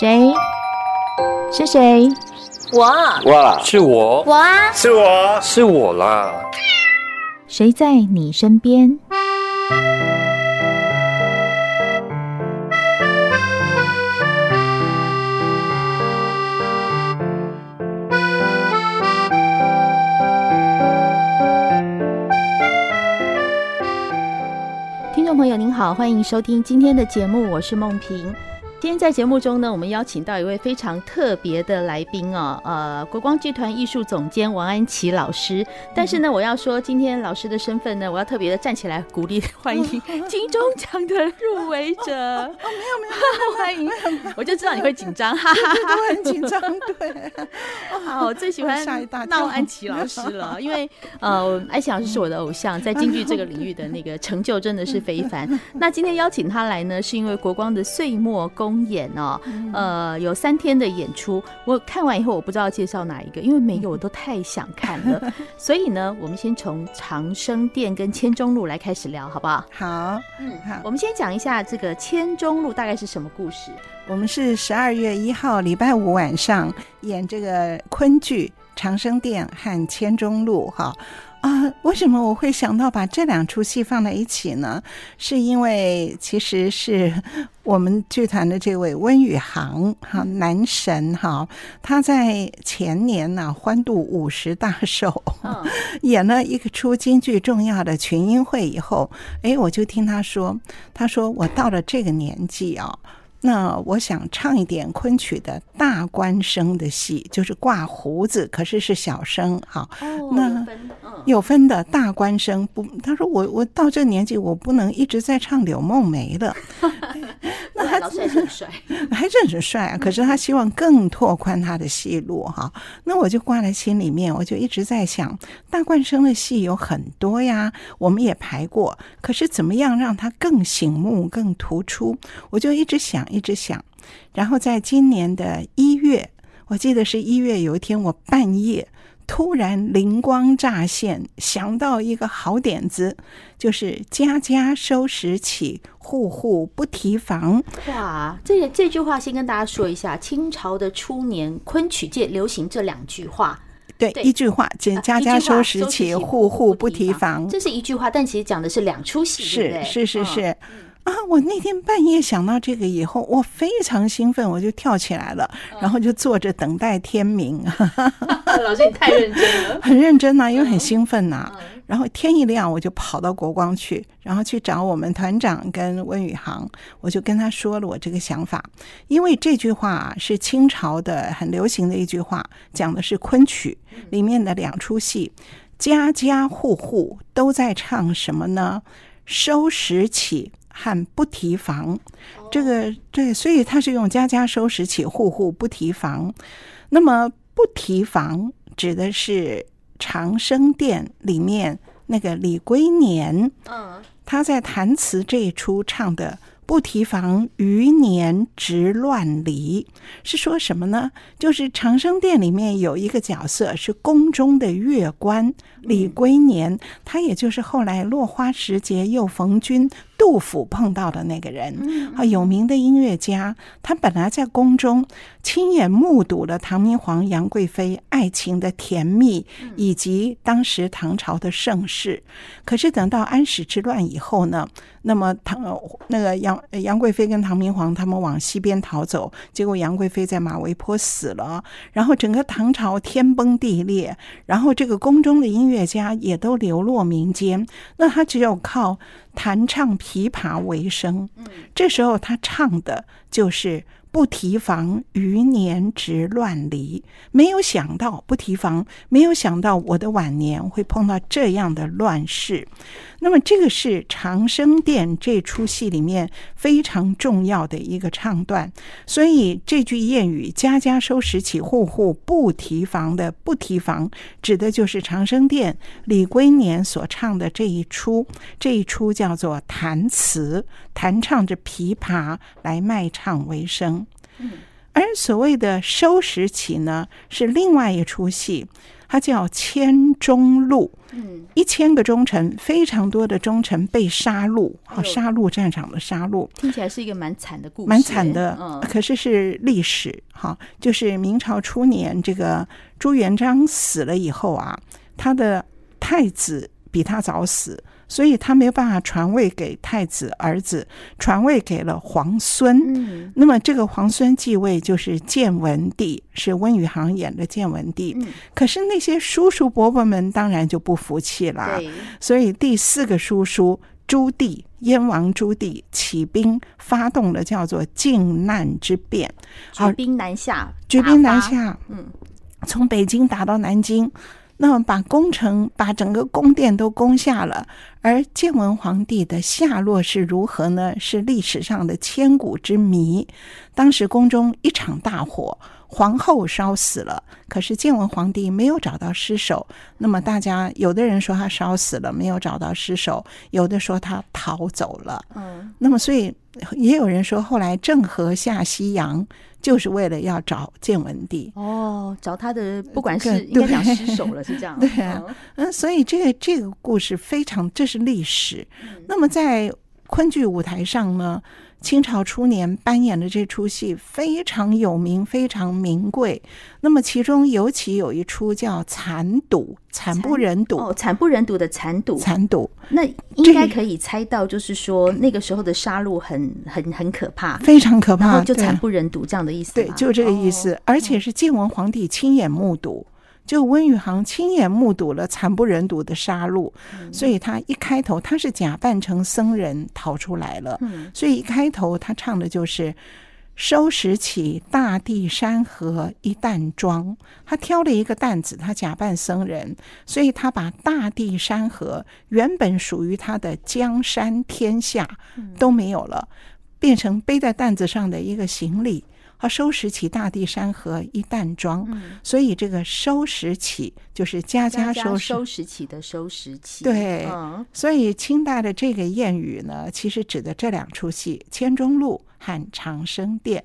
谁？是谁？我哇，是我，我啊，是我，是我啦。谁在你身边？听众朋友您好，欢迎收听今天的节目，我是梦萍。今天在节目中呢，我们邀请到一位非常特别的来宾哦，呃，国光剧团艺术总监王安琪老师。但是呢，我要说今天老师的身份呢，我要特别的站起来鼓励欢迎金钟奖的入围者。哦，没有没有，欢迎，我就知道你会紧张，哈哈，我很紧张，对。好，我最喜欢闹安琪老师了，因为呃，安琪老师是我的偶像，在京剧这个领域的那个成就真的是非凡。那今天邀请他来呢，是因为国光的岁末公演哦，呃，有三天的演出。我看完以后，我不知道介绍哪一个，因为每个我都太想看了。所以呢，我们先从长生殿跟千钟路来开始聊，好不好？好，嗯，好。我们先讲一下这个千钟路大概是什么故事。我们是十二月一号礼拜五晚上演这个昆剧《长生殿》和《千钟路》哈。啊，为什么我会想到把这两出戏放在一起呢？是因为其实是我们剧团的这位温宇航哈男神哈，他在前年呢欢度五十大寿，演了一个出京剧重要的群英会以后，哎，我就听他说，他说我到了这个年纪啊。那我想唱一点昆曲的大官生的戏，就是挂胡子，可是是小生。好，哦、那有分，的大官生不？他说我我到这年纪，我不能一直在唱柳梦梅了。那他还是很帅，还是很帅啊！可是他希望更拓宽他的戏路哈。那我就挂在心里面，我就一直在想，大官生的戏有很多呀，我们也排过，可是怎么样让他更醒目、更突出？我就一直想。一直想，然后在今年的一月，我记得是一月有一天，我半夜突然灵光乍现，想到一个好点子，就是家家收拾起，户户不提防。哇，这这句话先跟大家说一下，清朝的初年，昆曲界流行这两句话。对，一句话，家家收拾起，户户不提防。这是一句话，但其实讲的是两出戏，是是是是。嗯啊！我那天半夜想到这个以后，我非常兴奋，我就跳起来了，然后就坐着等待天明。老师，你太认真了，很认真呐、啊，因为很兴奋呐、啊。然后天一亮，我就跑到国光去，然后去找我们团长跟温宇航，我就跟他说了我这个想法，因为这句话是清朝的很流行的一句话，讲的是昆曲里面的两出戏，家家户户都在唱什么呢？收拾起。和不提防，这个对，所以他是用家家收拾起，户户不提防。那么不提防指的是长生殿里面那个李龟年，嗯，他在弹词这一出唱的。不提防余年直乱离，是说什么呢？就是长生殿里面有一个角色是宫中的乐官李龟年，他也就是后来落花时节又逢君杜甫碰到的那个人啊，有名的音乐家。他本来在宫中亲眼目睹了唐明皇杨贵妃爱情的甜蜜，以及当时唐朝的盛世。可是等到安史之乱以后呢，那么唐那个杨杨贵妃跟唐明皇他们往西边逃走，结果杨贵妃在马嵬坡死了，然后整个唐朝天崩地裂，然后这个宫中的音乐家也都流落民间，那他只有靠弹唱琵琶为生。这时候他唱的就是。不提防余年直乱离，没有想到不提防，没有想到我的晚年会碰到这样的乱世。那么，这个是长生殿这出戏里面非常重要的一个唱段。所以，这句谚语“家家收拾起，户户不提防”的“不提防”，指的就是长生殿李龟年所唱的这一出。这一出叫做弹词，弹唱着琵琶来卖唱为生。而所谓的收拾起呢，是另外一出戏，它叫《千钟鹿》。嗯，一千个忠臣，非常多的忠臣被杀戮，好、哎、杀戮战场的杀戮，听起来是一个蛮惨的故事，蛮惨的。嗯，可是是历史哈，就是明朝初年，这个朱元璋死了以后啊，他的太子比他早死。所以他没有办法传位给太子儿子，传位给了皇孙。嗯，那么这个皇孙继位就是建文帝，是温宇航演的建文帝。嗯，可是那些叔叔伯伯们当然就不服气了。对，所以第四个叔叔朱棣，燕王朱棣起兵发动了叫做靖难之变，举兵南下，举兵南下。嗯，从北京打到南京。那么把宫城、把整个宫殿都攻下了，而建文皇帝的下落是如何呢？是历史上的千古之谜。当时宫中一场大火，皇后烧死了，可是建文皇帝没有找到尸首。那么大家有的人说他烧死了，没有找到尸首；有的说他逃走了。嗯，那么所以也有人说，后来郑和下西洋。就是为了要找建文帝哦，找他的不管是应该讲失手了，是这样。对啊，嗯，所以这个这个故事非常，这是历史。嗯、那么在昆剧舞台上呢？清朝初年扮演的这出戏非常有名，非常名贵。那么其中尤其有一出叫《残赌》，惨不忍睹哦，惨不忍睹的残赌，残赌。那应该可以猜到，就是说那个时候的杀戮很很很可怕，非常可怕，然后就惨不忍睹这样的意思。对，就这个意思，哦、而且是建文皇帝亲眼目睹。就温宇航亲眼目睹了惨不忍睹的杀戮，所以他一开头他是假扮成僧人逃出来了，所以一开头他唱的就是“收拾起大地山河一担装”，他挑了一个担子，他假扮僧人，所以他把大地山河原本属于他的江山天下都没有了，变成背在担子上的一个行李。他收拾起大地山河一担装，嗯、所以这个收拾起就是家家收拾，收拾起的收拾起。对，嗯、所以清代的这个谚语呢，其实指的这两出戏《千钟鹿》和《长生殿》。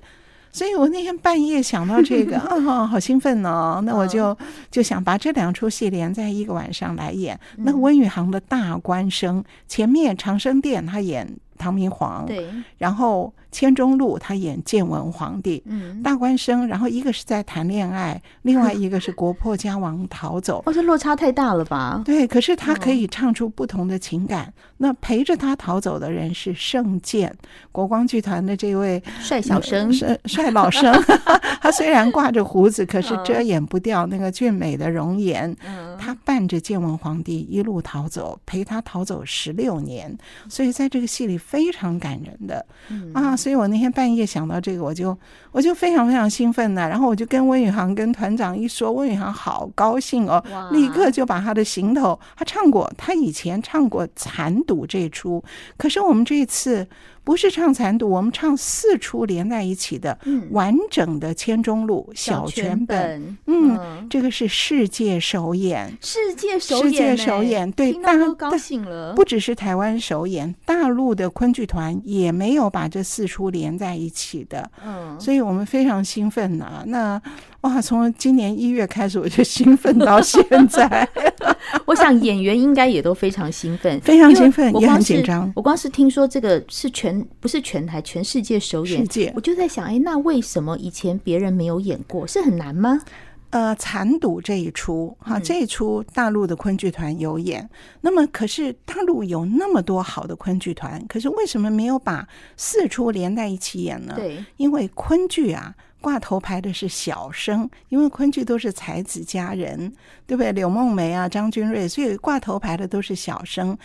所以我那天半夜想到这个，啊、哦，好兴奋哦！那我就就想把这两出戏连在一个晚上来演。嗯、那温宇航的大官生，前面《长生殿》他演唐明皇，对，然后。千钟鹿，他演建文皇帝，嗯，大官生，然后一个是在谈恋爱，另外一个是国破家亡逃走。哦，这落差太大了吧？对，可是他可以唱出不同的情感。嗯、那陪着他逃走的人是盛鉴，国光剧团的这位帅小生，帅帅老生。他虽然挂着胡子，可是遮掩不掉那个俊美的容颜。嗯，他伴着建文皇帝一路逃走，陪他逃走十六年，所以在这个戏里非常感人的。嗯啊。所以我那天半夜想到这个，我就我就非常非常兴奋呢。然后我就跟温宇航跟团长一说，温宇航好高兴哦，立刻就把他的行头，他唱过，他以前唱过《残赌》这出，可是我们这次。不是唱残赌，我们唱四出连在一起的完整的《千钟鹿》小全本。嗯，这个是世界首演，世界首演，世界首演，对，大家都高兴了。不只是台湾首演，大陆的昆剧团也没有把这四出连在一起的。嗯，所以我们非常兴奋呐、啊。那哇，从今年一月开始我就兴奋到现在。我想演员应该也都非常兴奋，非常兴奋，也很紧张。我光是听说这个是全不是全台全世界首演，世界我就在想，哎，那为什么以前别人没有演过？是很难吗？呃，残赌这一出哈，这一出大陆的昆剧团有演。嗯、那么，可是大陆有那么多好的昆剧团，可是为什么没有把四出连在一起演呢？对，因为昆剧啊。挂头牌的是小生，因为昆剧都是才子佳人，对不对？柳梦梅啊，张君瑞，所以挂头牌的都是小生。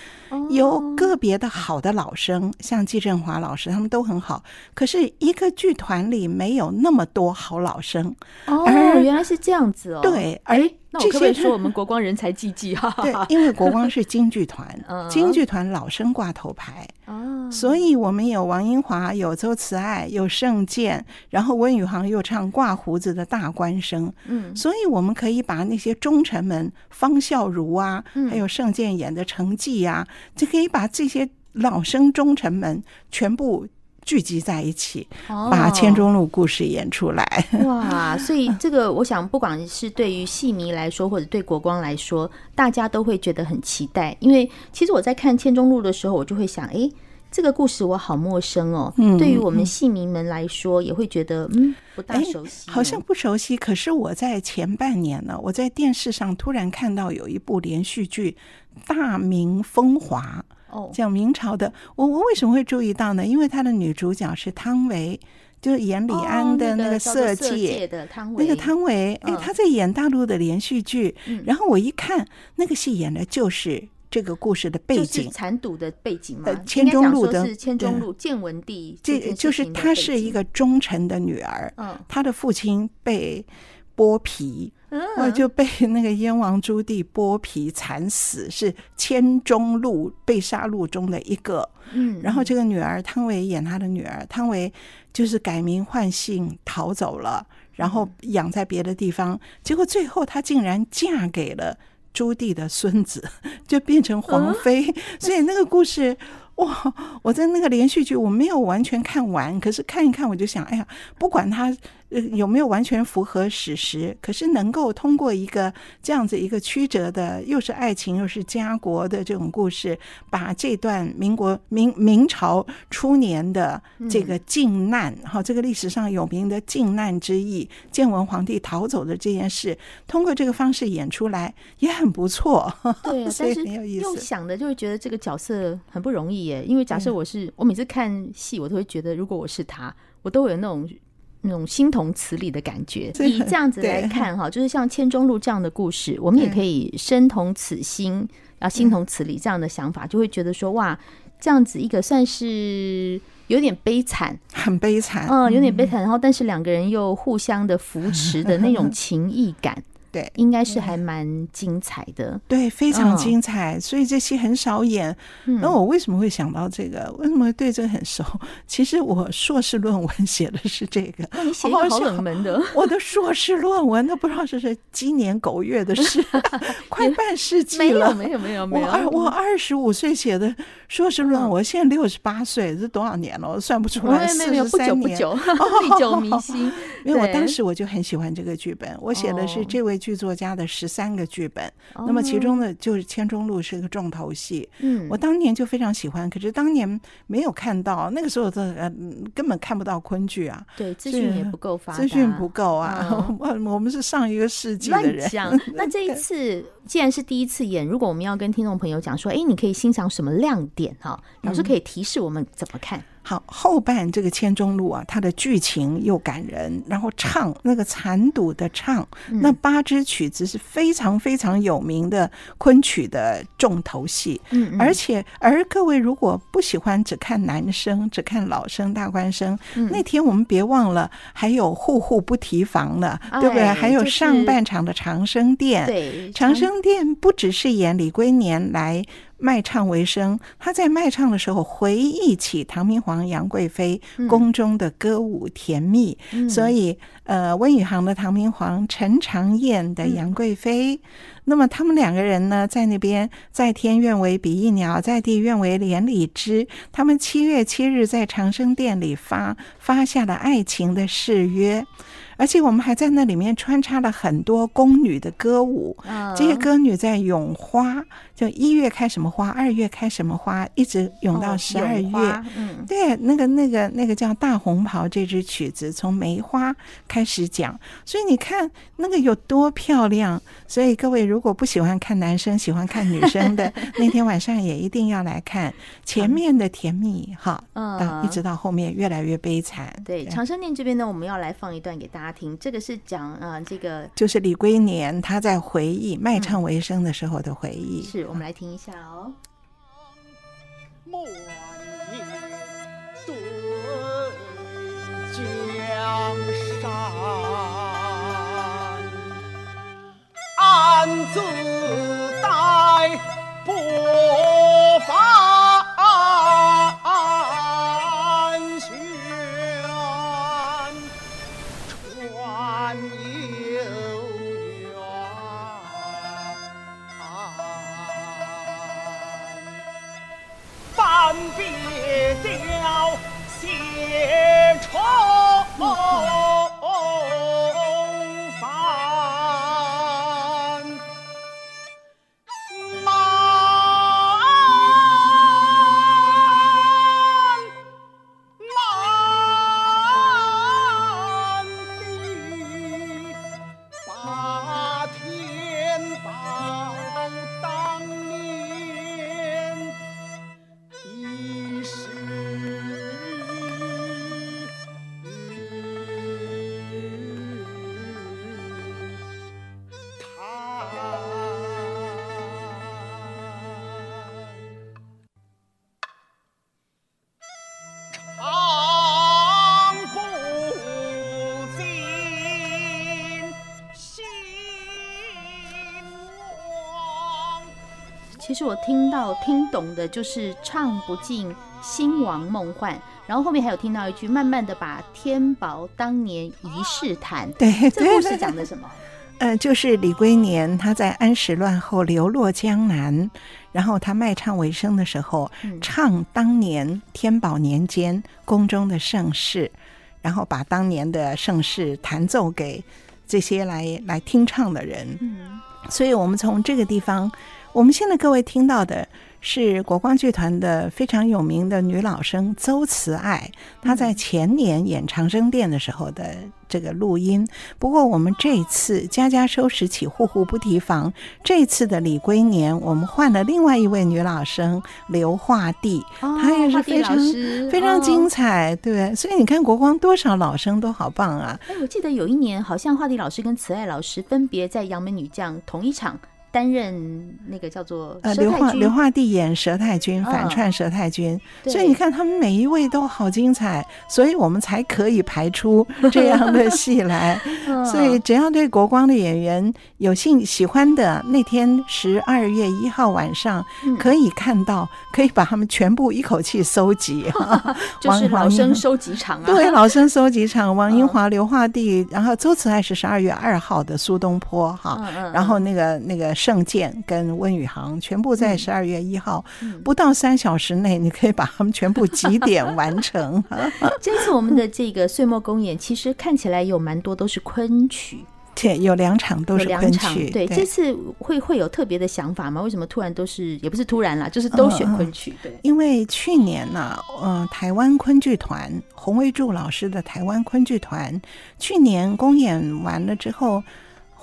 有个别的好的老生，像季振华老师，他们都很好。可是一个剧团里没有那么多好老生。哦，原来是这样子哦。对，而。那我可不可以说我们国光人才济济哈？对，因为国光是京剧团，京剧团老生挂头牌，所以我们有王英华，有周慈爱，有盛剑，然后温宇航又唱挂胡子的大官生，嗯，所以我们可以把那些忠臣们，方孝孺啊，还有盛剑演的程绩啊，就可以把这些老生忠臣们全部。聚集在一起，把千中路故事演出来。哦、哇！所以这个，我想不管是对于戏迷来说，或者对国光来说，大家都会觉得很期待。因为其实我在看千中路的时候，我就会想，哎，这个故事我好陌生哦。嗯，对于我们戏迷们来说，也会觉得嗯不大熟悉，好像不熟悉。可是我在前半年呢，我在电视上突然看到有一部连续剧《大明风华》。讲明朝的，我我为什么会注意到呢？因为他的女主角是汤唯，就是演李安的那个《色戒》的汤唯。那个汤唯，哎，她在演大陆的连续剧。然后我一看，那个戏演的就是这个故事的背景，残赌的背景嘛。千钟路的是千钟路建文帝，这就是她是一个忠臣的女儿。嗯，她的父亲被剥皮。我就被那个燕王朱棣剥皮惨死，是千钟路被杀戮中的一个。嗯，然后这个女儿汤唯演她的女儿，汤唯就是改名换姓逃走了，然后养在别的地方，结果最后她竟然嫁给了朱棣的孙子，就变成皇妃。所以那个故事。哇！我在那个连续剧我没有完全看完，可是看一看我就想，哎呀，不管它有没有完全符合史实，可是能够通过一个这样子一个曲折的，又是爱情又是家国的这种故事，把这段民国明明朝初年的这个靖难哈、嗯，这个历史上有名的靖难之役，建文皇帝逃走的这件事，通过这个方式演出来也很不错。对，但是用想的就会觉得这个角色很不容易耶。因为假设我是我每次看戏，我都会觉得如果我是他，我都会有那种那种心同此理的感觉。以这样子来看哈，就是像千钟路这样的故事，我们也可以身同此心，然后心同此理这样的想法，就会觉得说哇，这样子一个算是有点悲惨，很悲惨，嗯，有点悲惨。然后但是两个人又互相的扶持的那种 情谊感。对，应该是还蛮精彩的。对，非常精彩，哦、所以这戏很少演。那、嗯、我为什么会想到这个？为什么对这个很熟？其实我硕士论文写的是这个。写好冷门的？我的硕士论文，那不知道是是鸡年狗月的事，快半世纪了。没有，没有，没有，没有。我二我二十五岁写的硕士论文，我现在六十八岁，这多少年了？我算不出来，四十三年。历久弥新。因为我当时我就很喜欢这个剧本，我写的是这位。剧作家的十三个剧本，那么其中呢就是《千钟路》是个重头戏。嗯，我当年就非常喜欢，可是当年没有看到，那个时候的呃根本看不到昆剧啊，对，资讯也不够发达，资讯不够啊。我们是上一个世纪的人。那这一次既然是第一次演，如果我们要跟听众朋友讲说，哎，你可以欣赏什么亮点哈？老师可以提示我们怎么看？好，后半这个千钟路啊，它的剧情又感人，然后唱那个残赌的唱，那八支曲子是非常非常有名的昆曲的重头戏。嗯，而且而各位如果不喜欢只看男声，只看老生大官生，那天我们别忘了还有户户不提防了，对不对？还有上半场的长生殿，对，长生殿不只是演李龟年来。卖唱为生，他在卖唱的时候回忆起唐明皇、杨贵妃宫中的歌舞甜蜜，嗯、所以呃，温宇航的唐明皇，陈长燕的杨贵妃，嗯、那么他们两个人呢，在那边在天愿为比翼鸟，在地愿为连理枝，他们七月七日在长生殿里发发下了爱情的誓约。而且我们还在那里面穿插了很多宫女的歌舞，这些歌女在咏花，就一月开什么花，二月开什么花，一直咏到十二月。嗯，对，那个那个那个叫《大红袍》这支曲子，从梅花开始讲，所以你看那个有多漂亮。所以各位如果不喜欢看男生，喜欢看女生的，那天晚上也一定要来看前面的甜蜜哈，嗯，一直到后面越来越悲惨。对，长生殿这边呢，我们要来放一段给大家。听，这个是讲啊、呃，这个就是李龟年他在回忆卖唱为生的时候的回忆。嗯、是我们来听一下哦。soul. 实我听到听懂的就是唱不尽兴亡梦幻，然后后面还有听到一句，慢慢的把天宝当年一世谈。对，这故事讲的什么？呃，就是李龟年他在安史乱后流落江南，然后他卖唱为生的时候，嗯、唱当年天宝年间宫中的盛世，然后把当年的盛世弹奏给这些来来听唱的人。嗯，所以我们从这个地方。我们现在各位听到的是国光剧团的非常有名的女老生邹慈爱，她在前年演长生殿的时候的这个录音。不过我们这一次家家收拾起，户户不提防。这次的李龟年，我们换了另外一位女老生刘化娣，她也是非常非常精彩，对。所以你看国光多少老生都好棒啊！哎，我记得有一年好像化娣老师跟慈爱老师分别在《杨门女将》同一场。担任那个叫做呃刘化刘化地演佘太君，反串佘太君，哦，所以你看他们每一位都好精彩，所以我们才可以排出 这样的戏来。所以只要对国光的演员有兴喜欢的，那天十二月一号晚上可以看到，可以把他们全部一口气搜集，就是老生收集场啊。对，老生收集场，王英华、刘化地，然后周慈爱是十二月二号的苏东坡哈，然后那个那个。盛鉴跟温宇航全部在十二月一号，嗯，不到三小时内，你可以把他们全部几点完成。这次我们的这个岁末公演，其实看起来有蛮多都是昆曲，对，有两场都是昆曲。对，对，这次会会有特别的想法吗？为什么突然都是，也不是突然啦，就是都选昆曲？对，因为去年呢，啊，呃，台湾昆剧团洪维柱老师的台湾昆剧团去年公演完了之后。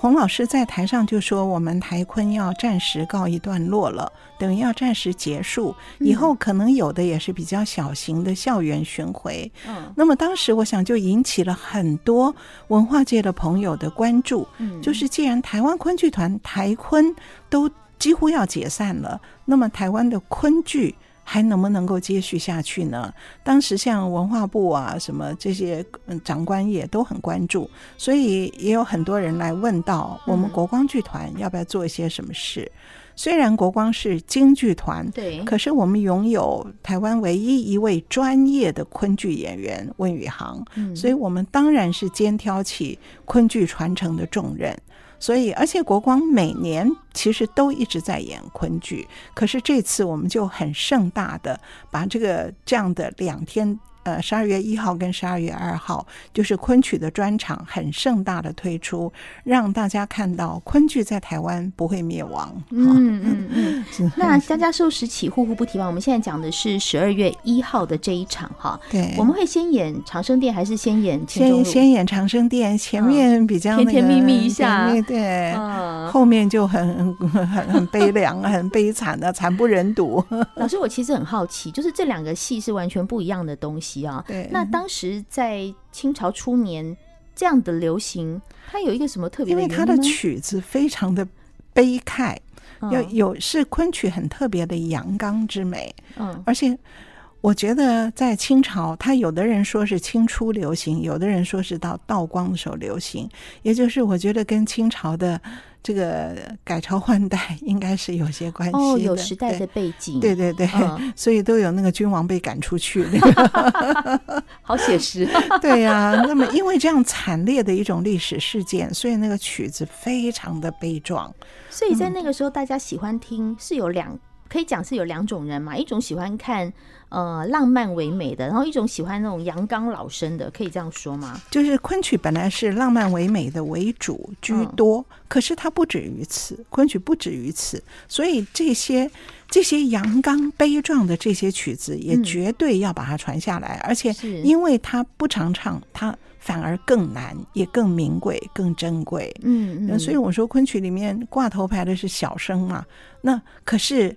洪老师在台上就说：“我们台昆要暂时告一段落了，等于要暂时结束。以后可能有的也是比较小型的校园巡回。嗯，那么当时我想就引起了很多文化界的朋友的关注。嗯，就是既然台湾昆剧团台昆都几乎要解散了，那么台湾的昆剧。”还能不能够接续下去呢？当时像文化部啊，什么这些长官也都很关注，所以也有很多人来问到我们国光剧团要不要做一些什么事。嗯、虽然国光是京剧团，对，可是我们拥有台湾唯一一位专业的昆剧演员温宇航，嗯，所以我们当然是肩挑起昆剧传承的重任。所以，而且国光每年其实都一直在演昆剧，可是这次我们就很盛大的把这个这样的两天。呃，十二月一号跟十二月二号就是昆曲的专场，很盛大的推出，让大家看到昆剧在台湾不会灭亡。嗯嗯嗯。那家家收拾起，户户不提防。我们现在讲的是十二月一号的这一场哈。对。我们会先演长生殿，还是先演？先先演长生殿，前面比较、那个、甜甜蜜蜜一下，对。嗯、后面就很很很悲凉、很悲惨的，惨不忍睹。老师，我其实很好奇，就是这两个戏是完全不一样的东西。啊，对，那当时在清朝初年这样的流行，它有一个什么特别的？因为它的曲子非常的悲慨，要有是昆曲很特别的阳刚之美。嗯，而且我觉得在清朝，他有的人说是清初流行，有的人说是到道光的时候流行，也就是我觉得跟清朝的。这个改朝换代应该是有些关系的，哦，有时代的背景，对对对，嗯、所以都有那个君王被赶出去，好写实。对呀、啊，那么因为这样惨烈的一种历史事件，所以那个曲子非常的悲壮。所以在那个时候，大家喜欢听是有两，可以讲是有两种人嘛，一种喜欢看。呃浪漫唯美的，然后一种喜欢那种阳刚老生的，可以这样说吗？就是昆曲本来是浪漫唯美的为主居多，嗯、可是它不止于此，昆曲不止于此，所以这些这些阳刚悲壮的这些曲子也绝对要把它传下来，嗯、而且因为它不常唱，它。反而更难，也更名贵，更珍贵。嗯嗯，所以我说昆曲里面挂头牌的是小生嘛。那可是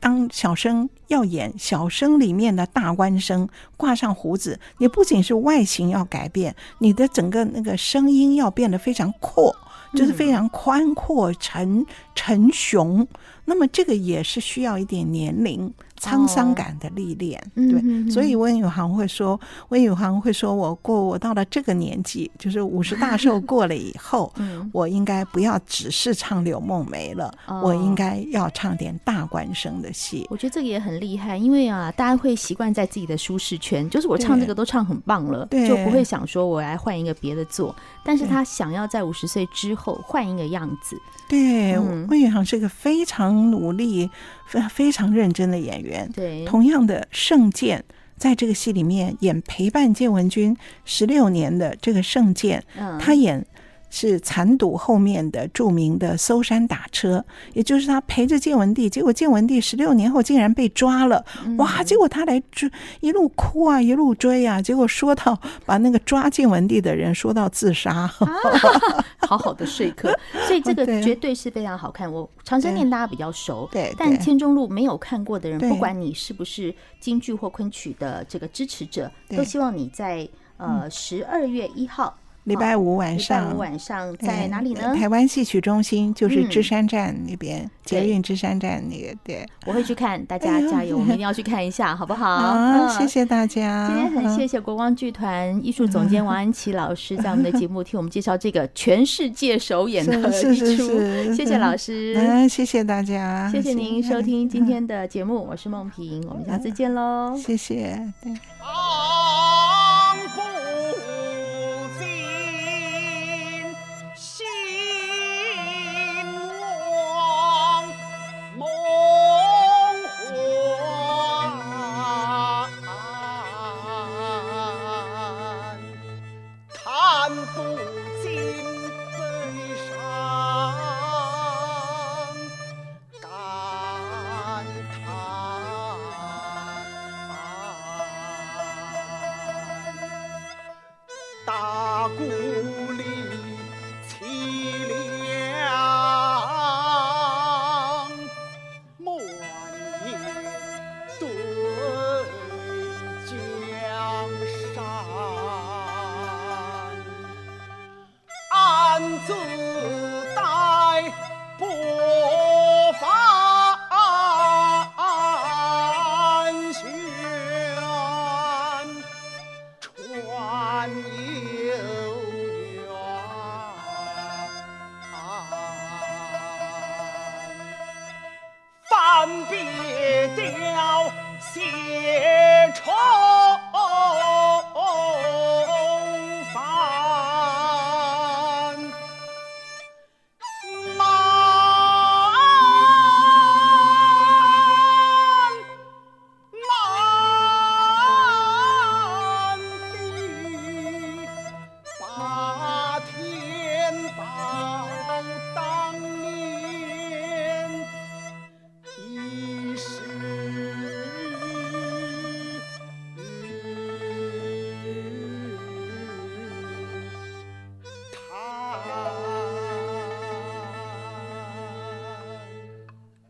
当小生要演小生里面的大官生，挂上胡子，你不仅是外形要改变，你的整个那个声音要变得非常阔，就是非常宽阔、沉沉雄。那么这个也是需要一点年龄。沧桑感的历练，哦、对，嗯、哼哼所以温宇航会说，温宇航会说，我过我到了这个年纪，就是五十大寿过了以后，嗯、我应该不要只是唱柳梦梅了，哦、我应该要唱点大官生的戏。我觉得这个也很厉害，因为啊，大家会习惯在自己的舒适圈，就是我唱这个都唱很棒了，对。就不会想说我来换一个别的做。但是他想要在五十岁之后换一个样子。对，温宇航是个非常努力、非非常认真的演员。对，同样的圣剑在这个戏里面演陪伴建文君十六年的这个圣剑，嗯、他演。是残赌后面的著名的搜山打车，也就是他陪着建文帝，结果建文帝十六年后竟然被抓了，哇！结果他来追，一路哭啊，一路追啊，结果说到把那个抓建文帝的人说到自杀，啊、好好的说客，所以这个绝对是非常好看。我长生殿大家比较熟，对，但千钟路没有看过的人，不管你是不是京剧或昆曲的这个支持者，都希望你在呃十二月一号。礼拜五晚上，礼拜五晚上在哪里呢？台湾戏曲中心，就是芝山站那边，捷运芝山站那个。对，我会去看，大家加油，我们一定要去看一下，好不好？好，谢谢大家。今天很谢谢国光剧团艺术总监王安琪老师在我们的节目 替我们介绍这个全世界首演的一出，谢谢老师。嗯，谢谢大家，谢谢您收听今天的节目，我是梦萍，我们下次见喽，谢谢。对。暂别掉谢愁